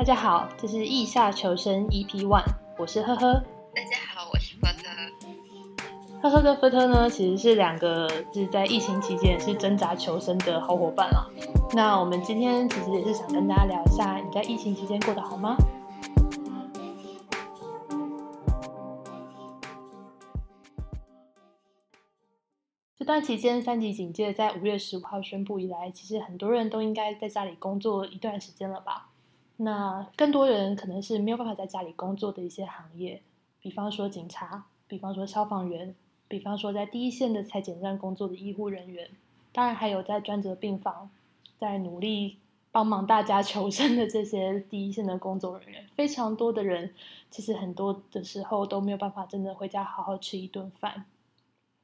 大家好，这是意下求生 EP One，我是呵呵。大家好，我是福特。呵呵跟福特呢，其实是两个是在疫情期间是挣扎求生的好伙伴啦。那我们今天其实也是想跟大家聊一下，你在疫情期间过得好吗？这段期间，三级警戒在五月十五号宣布以来，其实很多人都应该在家里工作一段时间了吧？那更多人可能是没有办法在家里工作的一些行业，比方说警察，比方说消防员，比方说在第一线的裁剪站工作的医护人员，当然还有在专责病房在努力帮忙大家 求生的这些第一线的工作人员，非常多的人，其实很多的时候都没有办法真的回家好好吃一顿饭。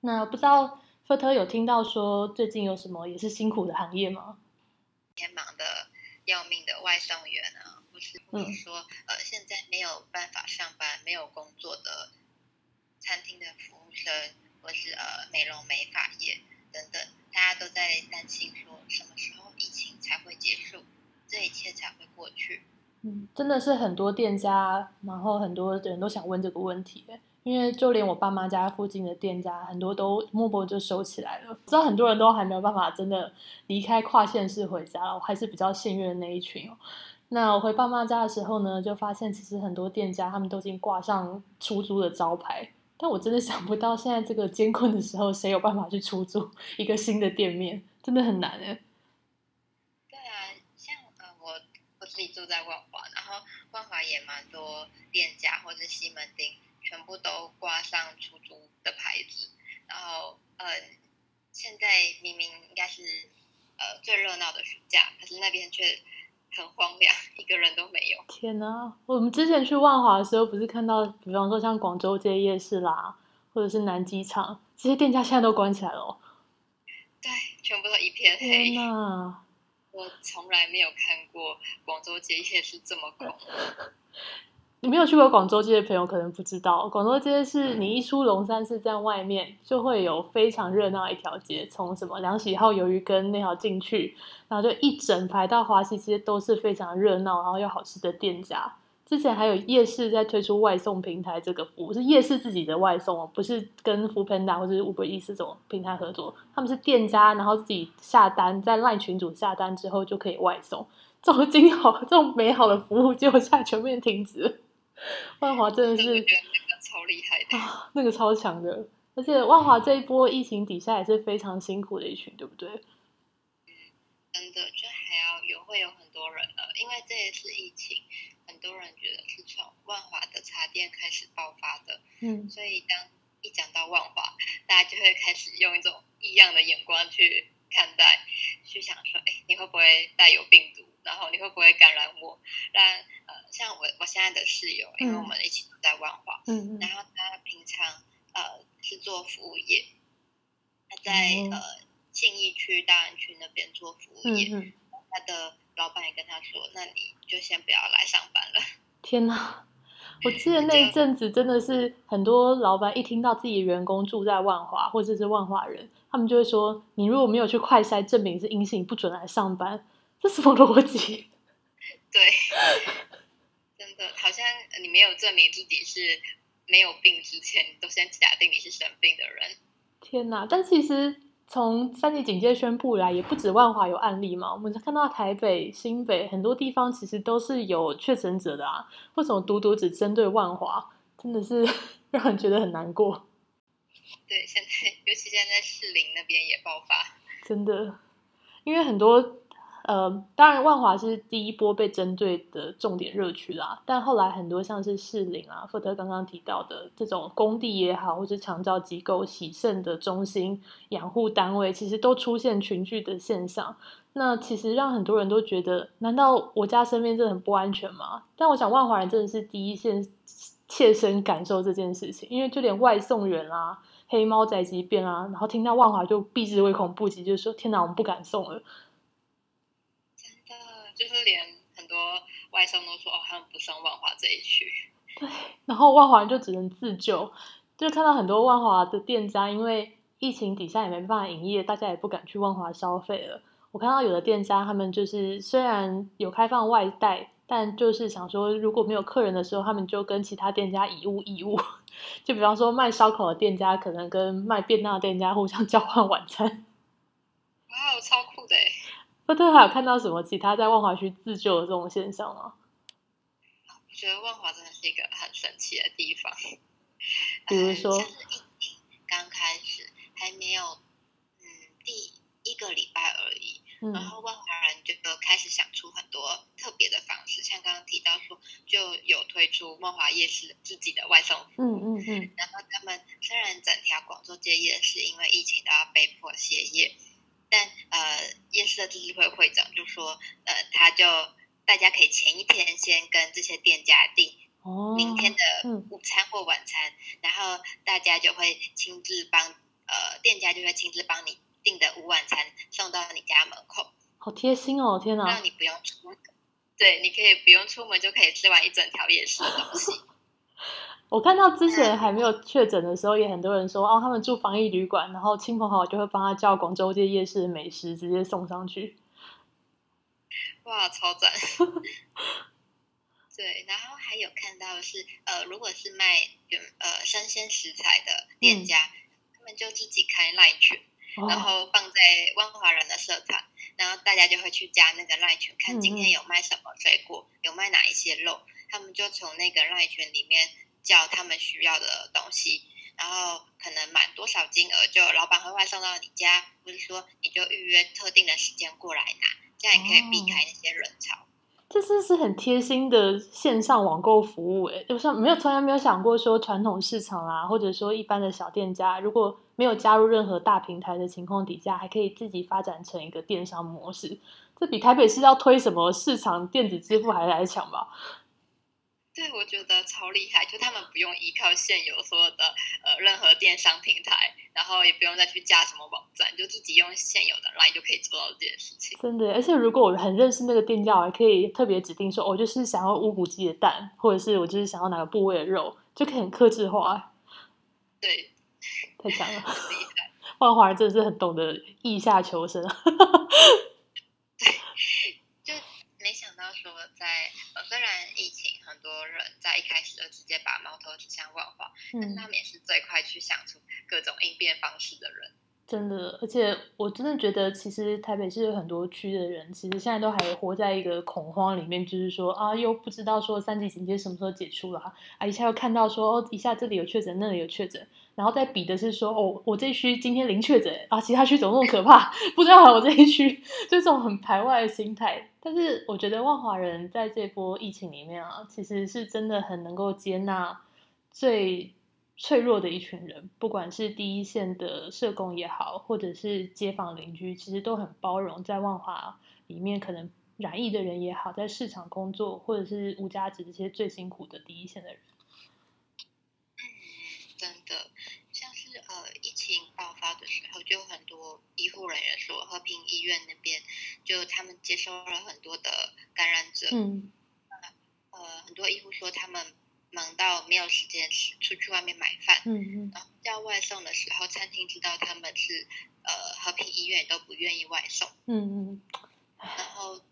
那不知道。福特有听到说最近有什么也是辛苦的行业吗？天忙的要命的外送员啊，或是或者说呃现在没有办法上班、没有工作的餐厅的服务生，或是呃美容美发业等等，大家都在担心说什么时候疫情才会结束，这一切才会过去。嗯，真的是很多店家，然后很多人都想问这个问题。因为就连我爸妈家附近的店家，很多都默默就收起来了。知道很多人都还没有办法真的离开跨县市回家了，我还是比较幸运的那一群哦。那我回爸妈家的时候呢，就发现其实很多店家他们都已经挂上出租的招牌，但我真的想不到现在这个艰困的时候，谁有办法去出租一个新的店面，真的很难哎。对啊，像呃我我自己住在万华，然后万华也蛮多店家或者西门町。全部都挂上出租的牌子，然后呃，现在明明应该是呃最热闹的暑假，可是那边却很荒凉，一个人都没有。天哪！我们之前去万华的时候，不是看到，比方说像广州街夜市啦，或者是南机场这些店家，现在都关起来了。对，全部都一片黑。天哪！我从来没有看过广州街夜市这么 空。你没有去过广州街的朋友可能不知道，广州街是你一出龙山寺站外面就会有非常热闹一条街，从什么梁喜号鱿鱼羹那条进去，然后就一整排到华西街都是非常热闹，然后又好吃的店家。之前还有夜市在推出外送平台这个服务，是夜市自己的外送哦，不是跟 Foodpanda 或者是 Uber Eats 这种平台合作，他们是店家，然后自己下单，在赖群主下单之后就可以外送。这种精好、这种美好的服务，结果现在全面停止。万华真的是那个超厉害的啊，那个超强的，而且万华这一波疫情底下也是非常辛苦的一群，对不对？嗯，真的，就还要有会有很多人了，因为这也是疫情，很多人觉得是从万华的茶店开始爆发的，嗯，所以当一讲到万华，大家就会开始用一种异样的眼光去看待，去想说，哎，你会不会带有病毒？然后你会不会感染我？让呃，像我我现在的室友，因为我们一起住在万华，嗯，然后他平常呃是做服务业，他在呃信义区大安区那边做服务业，他的老板也跟他说，那你就先不要来上班了。天哪！我记得那一阵子真的是很多老板一听到自己的员工住在万华或者是万华人，他们就会说，你如果没有去快筛证明是阴性，不准来上班。这什么逻辑？对，真的好像你没有证明自己是没有病之前，你都先假定你是生病的人。天哪！但其实从三级警戒宣布以来，也不止万华有案例嘛。我们看到台北、新北很多地方其实都是有确诊者的啊。为什么独独只针对万华？真的是 让人觉得很难过。对，现在尤其现在士林那边也爆发，真的，因为很多。呃，当然，万华是第一波被针对的重点热区啦。但后来很多像是士林啊，福特刚刚提到的这种工地也好，或是长照机构、洗肾的中心、养护单位，其实都出现群聚的现象。那其实让很多人都觉得，难道我家身边真的很不安全吗？但我想，万华人真的是第一线切身感受这件事情，因为就连外送员啊、黑猫宅急便啊，然后听到万华就避之唯恐不及，就是说：天哪，我们不敢送了。就是连很多外商都说哦，他们不上万华这一区。对，然后万华人就只能自救，就看到很多万华的店家，因为疫情底下也没办法营业，大家也不敢去万华消费了。我看到有的店家，他们就是虽然有开放外带，但就是想说，如果没有客人的时候，他们就跟其他店家以物易物，就比方说卖烧烤的店家可能跟卖便当的店家互相 交换晚餐。哇，超酷的 哎！不特还有看到什么其他在万华区自救的这种现象吗？我觉得万华真的是一个很神奇的地方。比如说，像是疫情刚开始还没有，嗯，第一个礼拜而已，然后万华人就开始想出很多特别的方式，像刚刚提到说，就有推出万华夜市自己的外送服务，嗯嗯嗯，然后他们虽然整条广州街夜市因为疫情都要被迫歇业。但呃，夜市的自治会会长就说，呃，他就大家可以前一天先跟这些店家订明天的午餐或晚餐，然后大家就会亲自帮呃店家就会亲自帮你订的午晚餐送到你家门口，好贴心哦，天哪，让你不用出门，对，你可以不用出门就可以吃完一整条夜市的东西。我看到之前还没有确诊的时候，也很多人说哦，他们住防疫旅馆，然后亲朋好友就会帮他叫广州街夜市的美食，直接送上去。哇，超赞！对，然后还有看到是呃，如果是卖呃生鲜食材的店家，他们就自己开赖群，然后放在万华人的社团，然后大家就会去加那个赖群，看今天有卖什么水果，有卖哪一些肉，他们就从那个赖群里面。叫他们需要的东西，然后可能满多少金额，就老板会外送到你家，或者说你就预约特定的时间过来拿，这样也可以避开那些人潮。这是是很贴心的线上网购服务，哎，就像没有从来没有想过说传统市场啊，或者说一般的小店家，如果没有加入任何大平台的情况底下，还可以自己发展成一个电商模式，这比台北市要推什么市场电子支付还来强吧？对，我觉得超厉害，就他们不用依靠现有所有的呃任何电商平台，然后也不用再去加什么网站，就自己用现有的 Line 就可以做到这件事情。真的，而且如果我很认识那个店家，我还可以特别指定说，我就是想要乌骨鸡的蛋，或者是我就是想要哪个部位的肉，就可以很克制化。对，太强了，厉害！万华人真的是很懂得意下求生。对，就没想到说，在呃，虽然疫情，很多人在一开始就直接把矛头指向万华，但他们也是最快去想出各种应变方式的人。真的，而且我真的觉得，其实台北市有很多区的人，其实现在都还活在一个恐慌里面，就是说啊，又不知道说三级警戒什么时候解除了啊，一下又看到说哦，一下这里有确诊，那里有确诊，然后再比的是说哦，我这区今天零确诊啊，其他区怎么那么可怕？不知道我这一区，就这种很排外的心态。但是我觉得万华人在这波疫情里面啊，其实是真的很能够接纳最。脆弱的一群人，不管是第一线的社工也好，或者是街坊邻居，其实都很包容。在万华里面，可能染疫的人也好，在市场工作，或者是无家子这些最辛苦的第一线的人。嗯，真的，像是呃疫的时候，就很多医护人员说，和平医院那边就他们接收了很多的感染者。嗯，呃，很多医护说他们。忙到没有时间吃，出去外面买饭。嗯嗯。然后叫外送的时候，餐厅知道他们是呃和平医院，都不愿意外送。嗯嗯。然后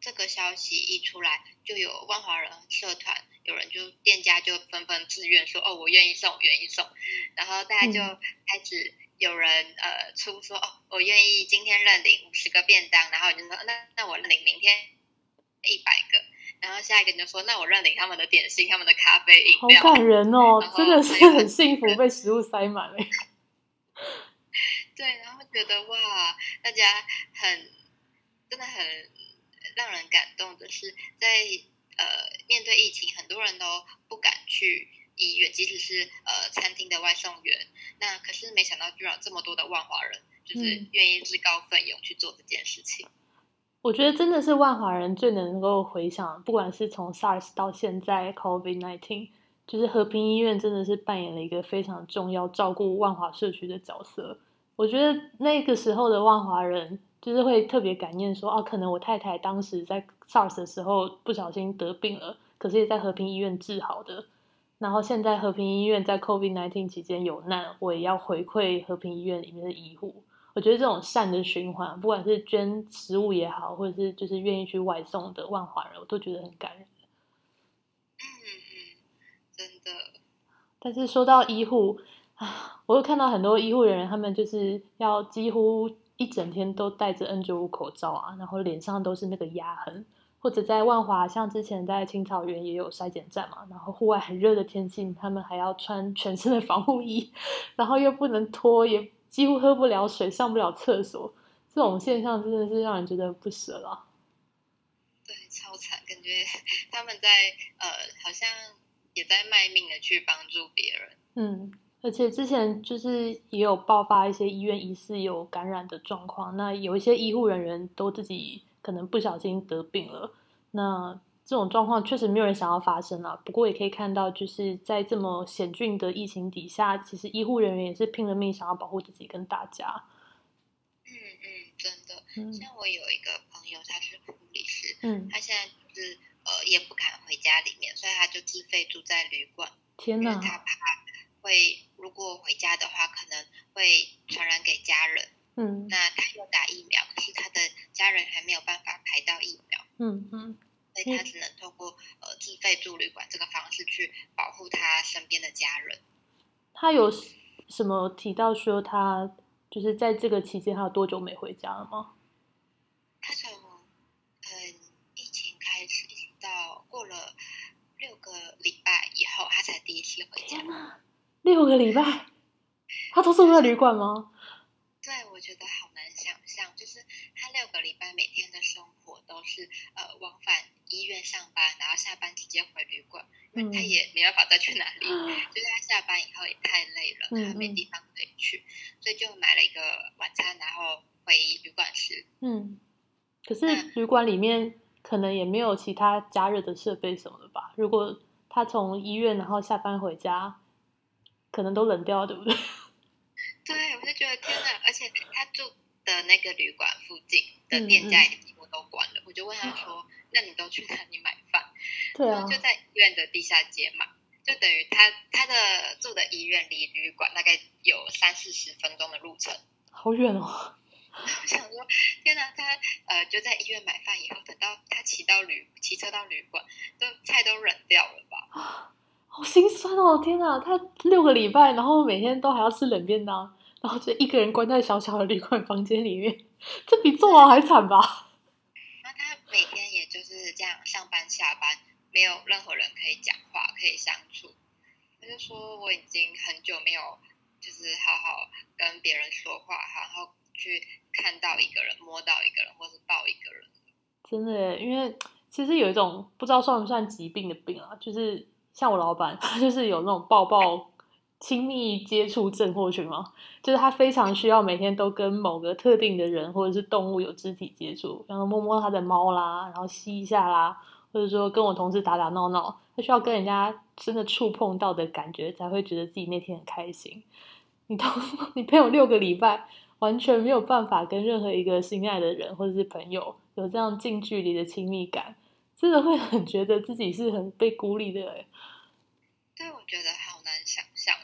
这个消息一出来，就有万华人社团有人就店家就纷纷自愿说：“哦，我愿意送，我愿意送。”然后大家就开始有人呃出说：“哦，我愿意今天认领五十个便当。”然后你就说：“那那我认领明天一百个。”然后下一个你就说：“那我认领他们的点心，他们的咖啡饮料。”好感人哦，真的是很幸福，被食物塞满了。对，然后觉得哇，大家很真的很让人感动的是，在呃面对疫情，很多人都不敢去医院，即使是呃餐厅的外送员。那可是没想到，居然这么多的万华人，就是愿意自告奋勇去做这件事情。我觉得真的是万华人最能够回想，不管是从 SARS 到现在 COVID nineteen，就是和平医院真的是扮演了一个非常重要照顾万华社区的角色。我觉得那个时候的万华人就是会特别感念说，哦，可能我太太当时在 SARS 的时候不小心得病了，可是也在和平医院治好的。然后现在和平医院在 COVID nineteen 期间有难，我也要回馈和平医院里面的医护。我我觉得这种善的循环，不管是捐食物也好，或者是就是愿意去外送的万华人，我都觉得很感人。嗯嗯，真的。但是说到医护啊，我又看到很多医护人员，他们就是要几乎一整天都戴着 N95 口罩啊，然后脸上都是那个压痕。或者在万华，像之前在青草原也有筛检站嘛，然后户外很热的天气，他们还要穿全身的防护衣，然后又不能脱，也几乎喝不了水，上不了厕所，这种现象真的是让人觉得不舍了。对，超惨，感觉 他们在呃，好像也在卖命的去帮助别人。嗯，而且之前就是也有爆发一些医院疑似有感染的状况，那有一些医护人员都自己。可能不小心得病了，那这种状况确实没有人想要发生啊。不过也可以看到，就是在这么险峻的疫情底下，其实医护人员也是拼了命想要保护自己跟大家。嗯嗯，真的。像我有一个朋友，他是护理师，嗯，他现在就是呃也不敢回家里面，所以他就自费住在旅馆。天哪！他怕会如果回家的话，可能会传染给家人。嗯，那他又打疫苗，可是他的家人还没有办法排到疫苗，嗯嗯，所以他只能透过呃自费住旅馆这个方式去保护他身边的家人。他有什么提到说他就是在这个期间他有多久没回家了吗？他从嗯疫情开始到过了六个礼拜以后，他才第一次回家。六个礼拜，他都住在旅馆吗？对，我觉得好六个礼拜每天的生活都是呃往返医院上班，然后下班直接回旅馆，因为他也没办法再去哪里，就是他下班以后也太累了，他没地方可以去，所以就买了一个晚餐，然后回旅馆吃。嗯，可是旅馆里面可能也没有其他加热的设备什么的吧？如果他从医院然后下班回家，可能都冷掉，对不对？对，我就觉得天哪！而且的那个旅馆附近的店家也都关了。我就问他说：“那你都去哪里买饭？”对啊，就在医院的地下街嘛，就等于他他的住的医院离旅馆大概有三四十分钟的路程，好远哦。我想说，天哪！他呃就在医院买饭以后，等到他骑到旅骑车到旅馆，都菜都冷掉了吧？好心酸哦！天哪，他六个礼拜，然后每天都还要吃冷便当。然后就一个人关在小小的旅馆房间里面，这比坐牢还惨吧？那他每天也就是这样上班下班，没有任何人可以讲话、可以相处。他就说我已经很久没有就是好好跟别人说话，然后去看到一个人、摸到一个人，或是抱一个人。真的，因为其实有一种不知道算不算疾病的病啊，就是像我老板，他就是有那种抱抱。亲密接触症候群吗？就是他非常需要每天都跟某个特定的人或者是动物有肢体接触，然后摸摸他的猫啦，然后吸一下啦，或者说跟我同事打打闹闹，他需要跟人家真的触碰到的感觉才会觉得自己那天很开心。你都 你陪我六个礼拜，完全没有办法跟任何一个心爱的人或者是朋友有这样近距离的亲密感，真的会很觉得自己是很被孤立的。对，我觉得好难想象。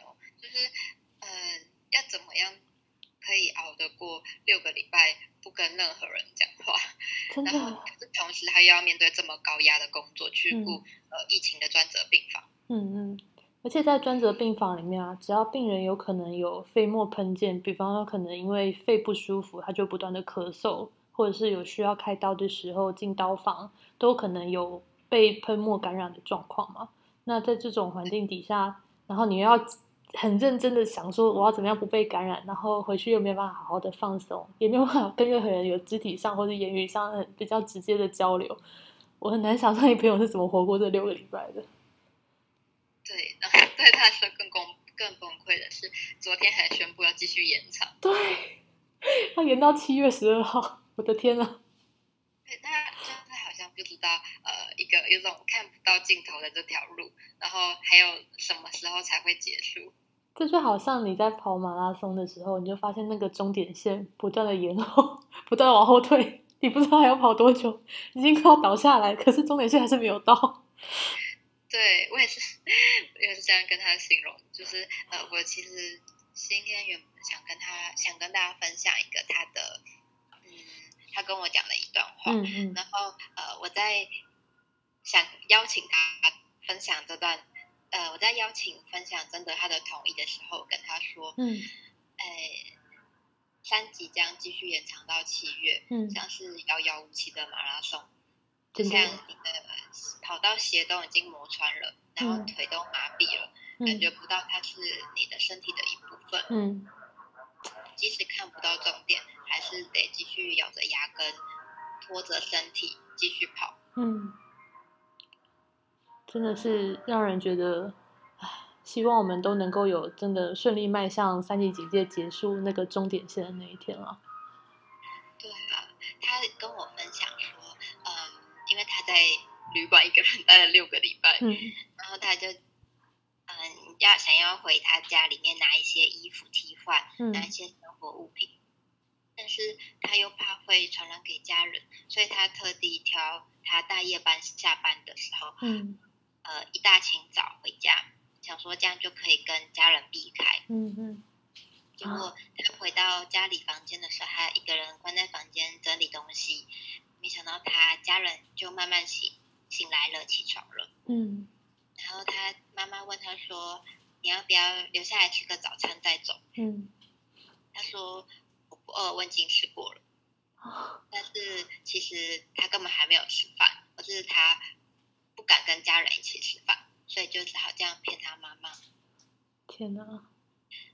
要怎么样可以熬得过六个礼拜不跟任何人讲话？然后，同时还要面对这么高压的工作，去顾呃疫情的专责病房。嗯嗯，而且在专责病房里面啊，只要病人有可能有肺沫喷溅，比方说可能因为肺不舒服，他就不断的咳嗽，或者是有需要开刀的时候进刀房，都可能有被喷沫感染的状况嘛。那在这种环境底下，然后你要。很认真的想说我要怎么样不被感染，然后回去又没有办法好好的放松，也没有办法跟任何人有肢体上或者言语上很比较直接的交流。我很难想象你朋友是怎么活过这六个礼拜的。对，然后对他说更崩更崩溃的是，昨天还宣布要继续延长。对，要延到七月十二号。我的天呐！对，他现在好像不知道呃一个有种看不到尽头的这条路，然后还有什么时候才会结束？这就好像你在跑马拉松的时候，你就发现那个终点线不断的延后，不断往后退，你不知道还要跑多久，已经快要倒下来，可是终点线还是没有到。对我也是，我也是这样跟他形容，就是呃，我其实今天原本想跟他想跟大家分享一个他的，嗯，他跟我讲的一段话，嗯嗯，然后呃，我在想邀请他分享这段，呃，我在邀请分享征得他的同意的时候，跟他说，嗯，哎，三级将继续延长到七月，嗯，像是遥遥无期的马拉松，就像你的跑到鞋都已经磨穿了，然后腿都麻痹了。感觉不到它是你的身体的一部分。嗯，即使看不到终点，还是得继续咬着牙根，拖着身体继续跑。嗯，真的是让人觉得，唉，希望我们都能够有真的顺利迈向三级警戒结束那个终点线的那一天了。对啊，他跟我分享说，嗯，因为他在旅馆一个人待了六个礼拜，嗯，然后他就。嗯，要想要回他家里面拿一些衣服替换，拿一些生活物品，但是他又怕会传染给家人，所以他特地挑他大夜班下班的时候，嗯，呃，一大清早回家，想说这样就可以跟家人避开，嗯嗯。结果他回到家里房间的时候，他一个人关在房间整理东西，没想到他家人就慢慢醒醒来了，起床了，嗯。然后他妈妈问他说：“你要不要留下来吃个早餐再走？”嗯，他说：“我不饿，我已经吃过了。”但是其实他根本还没有吃饭，而是他不敢跟家人一起吃饭，所以就只好这样骗他妈妈。天哪！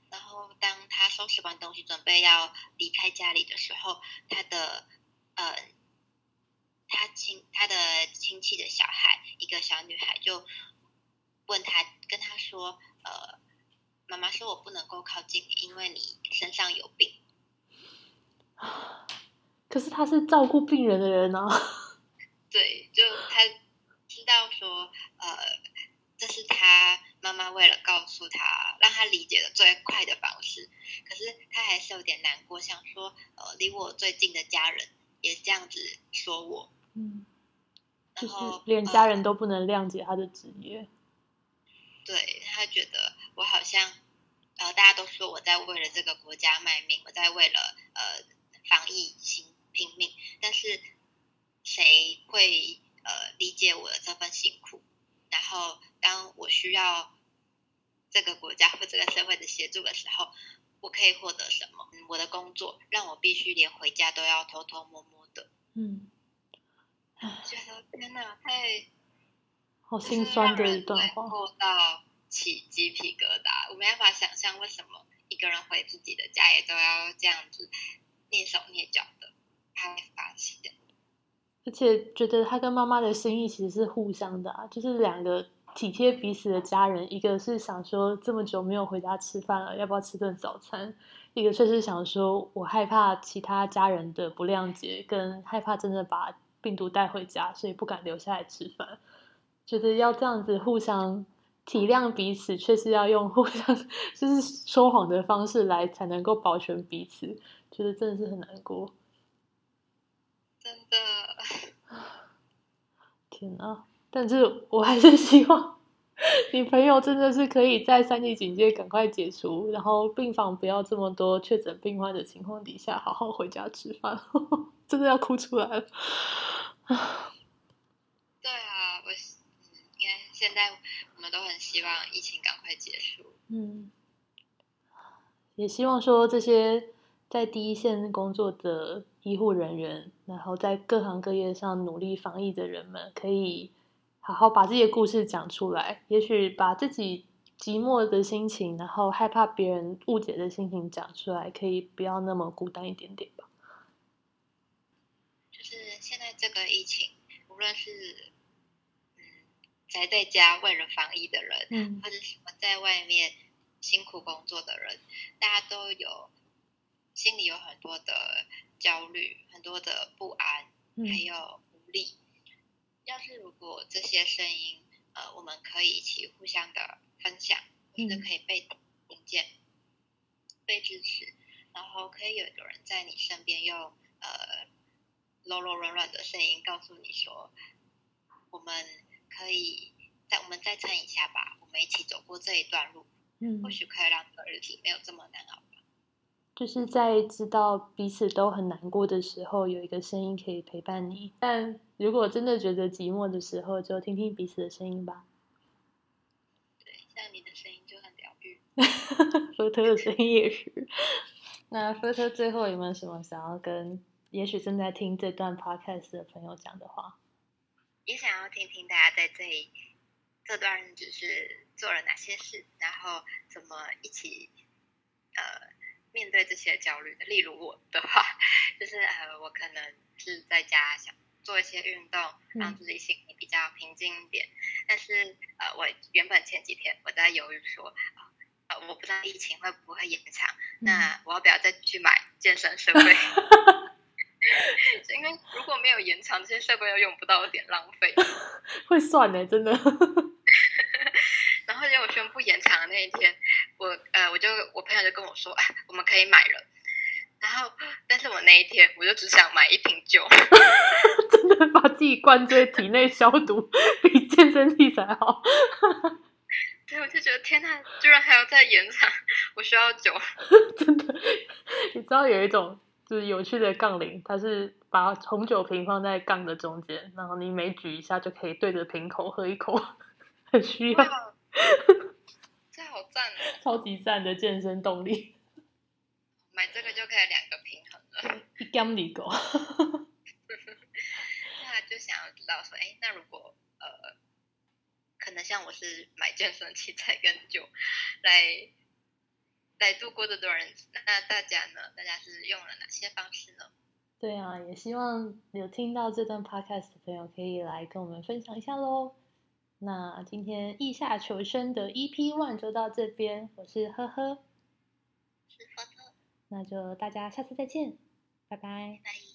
然后当他收拾完东西准备要离开家里的时候，他的呃，他亲他的亲戚的小孩，一个小女孩就。问他，跟他说：“呃，妈妈说我不能够靠近你，因为你身上有病。”可是他是照顾病人的人呢。对，就他知道说，呃，这是他妈妈为了告诉他，让他理解的最快的方式。可是他还是有点难过，想说，呃，离我最近的家人也这样子说我。嗯，然后连家人都不能谅解他的职业。对他觉得我好像，呃，大家都说我在为了这个国家卖命，我在为了呃防疫辛拼命，但是谁会呃理解我的这份辛苦？然后当我需要这个国家或这个社会的协助的时候，我可以获得什么？我的工作让我必须连回家都要偷偷摸摸的。嗯，觉得天哪，太。好心酸的一段话，到起鸡皮疙瘩。我没办法想象为什么一个人回自己的家也都要这样子蹑手蹑脚的，他会发现。而且觉得他跟妈妈的心意其实是互相的啊，就是两个体贴彼此的家人，一个是想说这么久没有回家吃饭了，要不要吃顿早餐？一个却是想说我害怕其他家人的不谅解，跟害怕真的把病毒带回家，所以不敢留下来吃饭。觉得要这样子互相体谅彼此，却是要用互相就是说谎的方式来才能够保全彼此，觉得真的是很难过。真的，天啊！但是我还是希望你朋友真的是可以在三级警戒赶快解除，然后病房不要这么多确诊病患的情况底下，好好回家吃饭。真的要哭出来了。对啊，我。现在我们都很希望疫情赶快结束。嗯，也希望说这些在第一线工作的医护人员，然后在各行各业上努力防疫的人们，可以好好把自己的故事讲出来。也许把自己寂寞的心情，然后害怕别人误解的心情讲出来，可以不要那么孤单一点点吧。就是现在这个疫情，无论是。宅在家为了防疫的人，或者什么在外面辛苦工作的人，大家都有心里有很多的焦虑，很多的不安，还有无力。要是如果这些声音，呃，我们可以一起互相的分享，或者可以被听见、被支持，然后可以有一个人在你身边，用呃柔柔软软的声音告诉你说，我们。可以再我们再撑一下吧，我们一起走过这一段路，嗯，或许可以让的日子没有这么难熬吧。就是在知道彼此都很难过的时候，有一个声音可以陪伴你。但如果真的觉得寂寞的时候，就听听彼此的声音吧。对，像你的声音就很疗愈。福特的声音也是。那福特最后有没有什么想要跟也许正在听这段 podcast 的朋友讲的话？也想要听听大家在这里这段日子是做了哪些事，然后怎么一起呃面对这些焦虑的。例如我的话，就是呃我可能是在家想做一些运动，让自己心里比较平静一点。但是呃我原本前几天我在犹豫说，呃我不知道疫情会不会延长，那我要不要再去买健身设备？因为如果没有延长，这些设备又用不到，有点浪费。会算呢，真的。然后结果宣布延长的那一天，我呃，我就我朋友就跟我说，哎，我们可以买了。然后，但是我那一天我就只想买一瓶酒，真的把自己灌醉，体内消毒比健身器材好。对，我就觉得天呐，居然还要再延长，我需要酒。真的，你知道有一种。就是有趣的杠铃，它是把红酒瓶放在杠的中间，然后你每举一下就可以对着瓶口喝一口，很需要。超级赞的健身动力。买这个就可以两个平衡了。一 gam 里狗。那就想要知道说，哎，那如果呃，可能像我是买健身器材跟酒来。来度过这段日子，那大家呢？大家是用了哪些方式呢？对啊，也希望有听到这段 podcast 的朋友可以来跟我们分享一下喽。那今天意下求生的 EP One 就到这边，我是呵呵，是呵呵，那就大家下次再见，拜拜。拜。